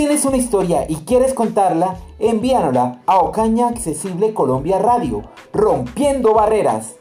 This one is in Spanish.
¿Tienes una historia y quieres contarla? Envíanosla a Ocaña Accesible Colombia Radio, Rompiendo Barreras.